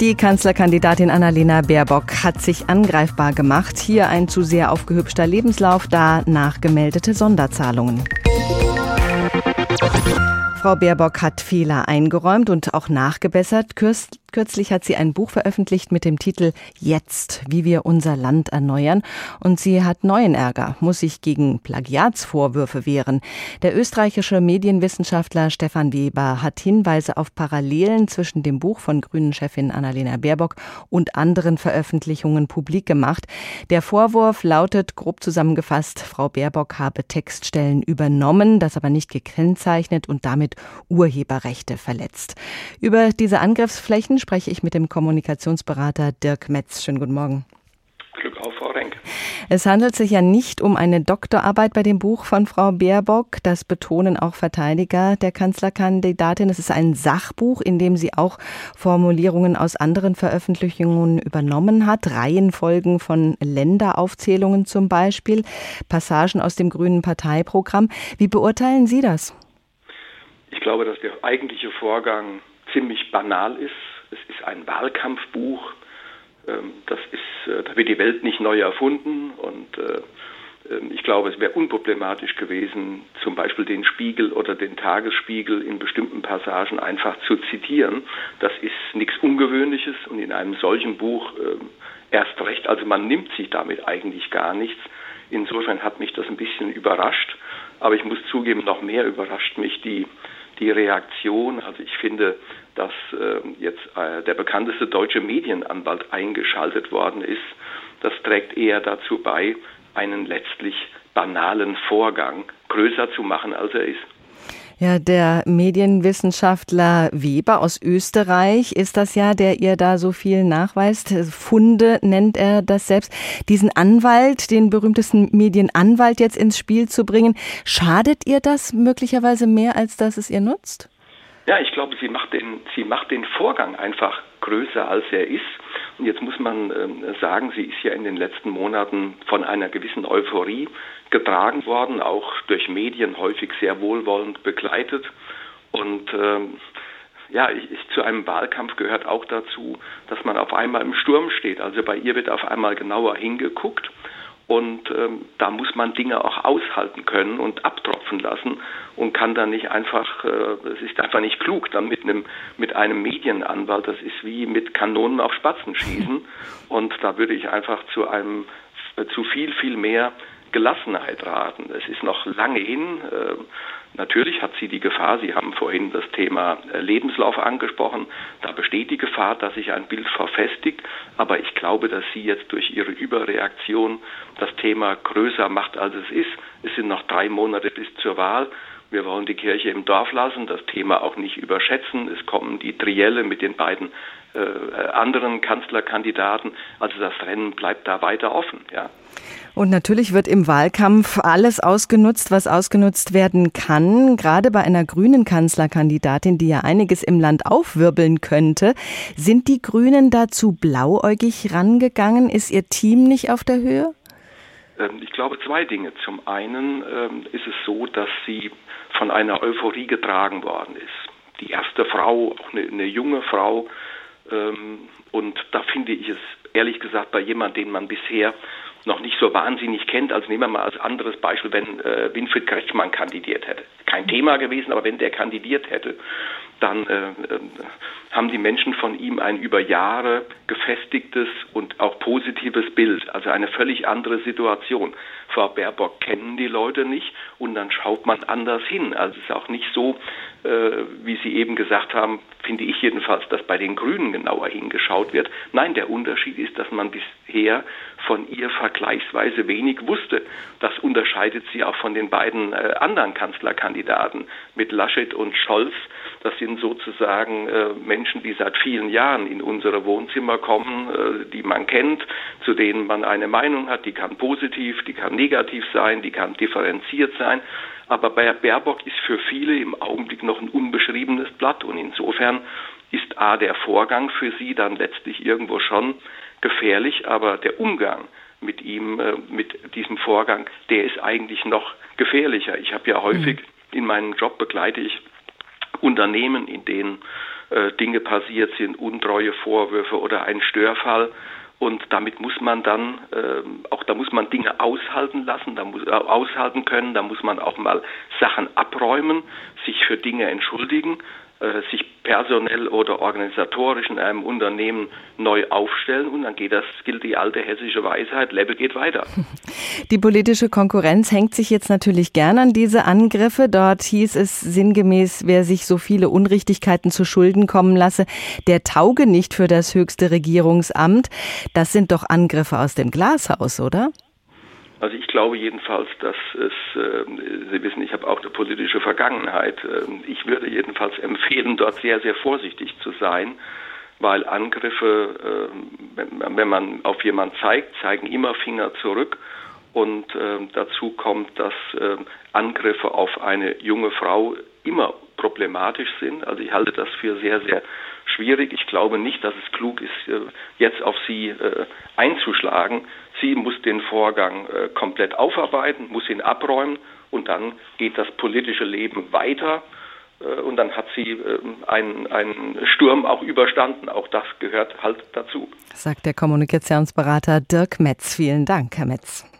Die Kanzlerkandidatin Annalena Baerbock hat sich angreifbar gemacht. Hier ein zu sehr aufgehübschter Lebenslauf, da nachgemeldete Sonderzahlungen. Frau Baerbock hat Fehler eingeräumt und auch nachgebessert. Kürzlich hat sie ein Buch veröffentlicht mit dem Titel Jetzt, wie wir unser Land erneuern. Und sie hat neuen Ärger, muss sich gegen Plagiatsvorwürfe wehren. Der österreichische Medienwissenschaftler Stefan Weber hat Hinweise auf Parallelen zwischen dem Buch von Grünen-Chefin Annalena Baerbock und anderen Veröffentlichungen publik gemacht. Der Vorwurf lautet grob zusammengefasst, Frau Baerbock habe Textstellen übernommen, das aber nicht gekennzeichnet und damit Urheberrechte verletzt. Über diese Angriffsflächen spreche ich mit dem Kommunikationsberater Dirk Metz. Schönen guten Morgen. Glück auf, Frau Renk. Es handelt sich ja nicht um eine Doktorarbeit bei dem Buch von Frau Baerbock. Das betonen auch Verteidiger der Kanzlerkandidatin. Es ist ein Sachbuch, in dem sie auch Formulierungen aus anderen Veröffentlichungen übernommen hat. Reihenfolgen von Länderaufzählungen zum Beispiel, Passagen aus dem Grünen Parteiprogramm. Wie beurteilen Sie das? Ich glaube, dass der eigentliche Vorgang ziemlich banal ist. Es ist ein Wahlkampfbuch. Ähm, das ist, äh, da wird die Welt nicht neu erfunden und äh, ähm, ich glaube, es wäre unproblematisch gewesen, zum Beispiel den Spiegel oder den Tagesspiegel in bestimmten Passagen einfach zu zitieren. Das ist nichts Ungewöhnliches und in einem solchen Buch ähm, erst recht. Also man nimmt sich damit eigentlich gar nichts. Insofern hat mich das ein bisschen überrascht. Aber ich muss zugeben, noch mehr überrascht mich die die Reaktion. Also ich finde, dass äh, jetzt äh, der bekannteste deutsche Medienanwalt eingeschaltet worden ist, das trägt eher dazu bei, einen letztlich banalen Vorgang größer zu machen, als er ist. Ja, der Medienwissenschaftler Weber aus Österreich ist das ja, der ihr da so viel nachweist. Funde nennt er das selbst. Diesen Anwalt, den berühmtesten Medienanwalt jetzt ins Spiel zu bringen, schadet ihr das möglicherweise mehr, als dass es ihr nutzt? Ja, ich glaube, sie macht den, sie macht den Vorgang einfach größer, als er ist. Jetzt muss man äh, sagen, sie ist ja in den letzten Monaten von einer gewissen Euphorie getragen worden, auch durch Medien häufig sehr wohlwollend begleitet. Und ähm, ja, ich, ich, zu einem Wahlkampf gehört auch dazu, dass man auf einmal im Sturm steht. Also bei ihr wird auf einmal genauer hingeguckt und ähm, da muss man Dinge auch aushalten können und abtropfen lassen und kann dann nicht einfach, äh, es ist einfach nicht klug, dann mit einem, mit einem Medienanwalt, das ist wie mit Kanonen auf Spatzen schießen. Und da würde ich einfach zu einem, äh, zu viel, viel mehr Gelassenheit raten. Es ist noch lange hin. Äh, natürlich hat sie die Gefahr, Sie haben vorhin das Thema äh, Lebenslauf angesprochen, da besteht die Gefahr, dass sich ein Bild verfestigt, aber ich glaube, dass sie jetzt durch ihre Überreaktion das Thema größer macht, als es ist. Es sind noch drei Monate bis zur Wahl. Wir wollen die Kirche im Dorf lassen, das Thema auch nicht überschätzen. Es kommen die Trielle mit den beiden äh, anderen Kanzlerkandidaten. Also das Rennen bleibt da weiter offen. Ja. Und natürlich wird im Wahlkampf alles ausgenutzt, was ausgenutzt werden kann. Gerade bei einer grünen Kanzlerkandidatin, die ja einiges im Land aufwirbeln könnte. Sind die Grünen dazu blauäugig rangegangen? Ist ihr Team nicht auf der Höhe? Ähm, ich glaube zwei Dinge. Zum einen ähm, ist es so, dass sie von einer Euphorie getragen worden ist. Die erste Frau, auch eine, eine junge Frau. Ähm, und da finde ich es ehrlich gesagt bei jemandem, den man bisher noch nicht so wahnsinnig kennt. Also nehmen wir mal als anderes Beispiel, wenn äh, Winfried Kretschmann kandidiert hätte. Kein Thema gewesen, aber wenn der kandidiert hätte, dann äh, äh, haben die Menschen von ihm ein über Jahre gefestigtes und auch positives Bild, also eine völlig andere Situation. Frau Baerbock kennen die Leute nicht und dann schaut man anders hin. Also es ist auch nicht so, äh, wie Sie eben gesagt haben, finde ich jedenfalls, dass bei den Grünen genauer hingeschaut wird. Nein, der Unterschied ist, dass man bisher von ihr vergleichsweise wenig wusste. Das unterscheidet sie auch von den beiden äh, anderen Kanzlerkandidaten mit Laschet und Scholz. Das sind sozusagen äh, Menschen, die seit vielen Jahren in unsere Wohnzimmer kommen, äh, die man kennt, zu denen man eine Meinung hat. Die kann positiv, die kann negativ sein, die kann differenziert sein. Aber bei Baerbock ist für viele im Augenblick noch ein unbeschriebenes Blatt und insofern ist A der Vorgang für sie dann letztlich irgendwo schon gefährlich, aber der Umgang mit ihm, äh, mit diesem Vorgang, der ist eigentlich noch gefährlicher. Ich habe ja häufig mhm. in meinem Job begleite ich Unternehmen, in denen äh, Dinge passiert sind, untreue Vorwürfe oder ein Störfall. Und damit muss man dann, äh, auch da muss man Dinge aushalten lassen, da muss, äh, aushalten können, da muss man auch mal Sachen abräumen, sich für Dinge entschuldigen sich personell oder organisatorisch in einem Unternehmen neu aufstellen und dann geht das, gilt die alte hessische Weisheit, Lebe geht weiter. Die politische Konkurrenz hängt sich jetzt natürlich gern an diese Angriffe. Dort hieß es sinngemäß, wer sich so viele Unrichtigkeiten zu Schulden kommen lasse, der tauge nicht für das höchste Regierungsamt. Das sind doch Angriffe aus dem Glashaus, oder? Also ich glaube jedenfalls, dass es, äh, Sie wissen, ich habe auch eine politische Vergangenheit. Äh, ich würde jedenfalls empfehlen, dort sehr, sehr vorsichtig zu sein, weil Angriffe, äh, wenn, man auf jemanden zeigt, zeigen immer Finger zurück. Und dazu kommt, dass Angriffe auf eine junge Frau immer problematisch sind. Also ich halte das für sehr, sehr schwierig. Ich glaube nicht, dass es klug ist, äh, jetzt auf sie äh, einzuschlagen. Sie muss den Vorgang äh, komplett aufarbeiten, muss ihn abräumen und dann geht das politische Leben weiter. Und dann hat sie einen, einen Sturm auch überstanden. Auch das gehört halt dazu. Sagt der Kommunikationsberater Dirk Metz. Vielen Dank, Herr Metz.